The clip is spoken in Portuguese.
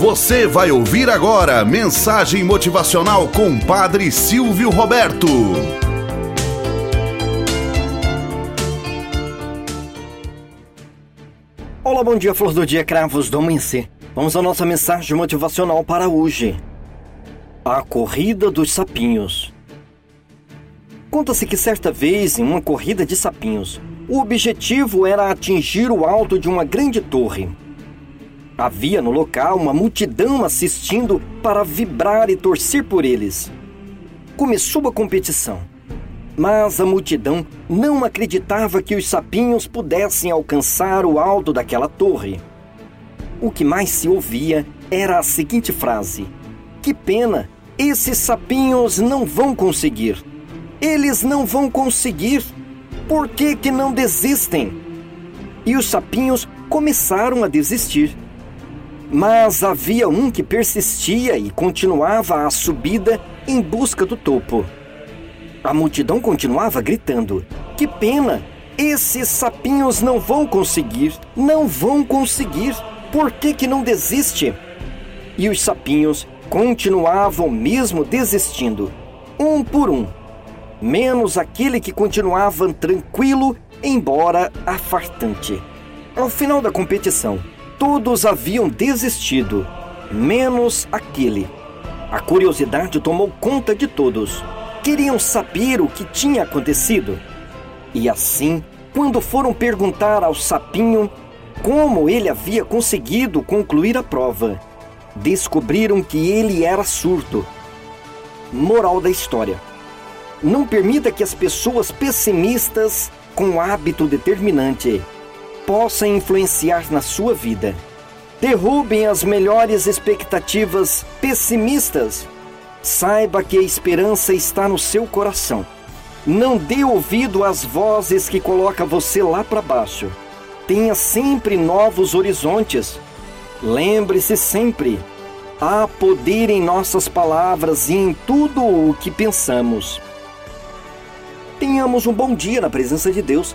Você vai ouvir agora mensagem motivacional com Padre Silvio Roberto. Olá, bom dia, flor do dia, cravos do amanhecer. Vamos à nossa mensagem motivacional para hoje. A corrida dos sapinhos. Conta-se que certa vez, em uma corrida de sapinhos, o objetivo era atingir o alto de uma grande torre. Havia no local uma multidão assistindo para vibrar e torcer por eles. Começou a competição, mas a multidão não acreditava que os sapinhos pudessem alcançar o alto daquela torre. O que mais se ouvia era a seguinte frase: Que pena, esses sapinhos não vão conseguir. Eles não vão conseguir. Por que, que não desistem? E os sapinhos começaram a desistir. Mas havia um que persistia e continuava a subida em busca do topo. A multidão continuava gritando: Que pena! Esses sapinhos não vão conseguir! Não vão conseguir! Por que, que não desiste? E os sapinhos continuavam mesmo desistindo, um por um, menos aquele que continuava tranquilo, embora afartante. Ao final da competição, Todos haviam desistido, menos aquele. A curiosidade tomou conta de todos. Queriam saber o que tinha acontecido. E assim, quando foram perguntar ao sapinho como ele havia conseguido concluir a prova, descobriram que ele era surdo. Moral da história: Não permita que as pessoas pessimistas, com hábito determinante, possa influenciar na sua vida. Derrubem as melhores expectativas pessimistas. Saiba que a esperança está no seu coração. Não dê ouvido às vozes que colocam você lá para baixo. Tenha sempre novos horizontes. Lembre-se sempre: há poder em nossas palavras e em tudo o que pensamos. Tenhamos um bom dia na presença de Deus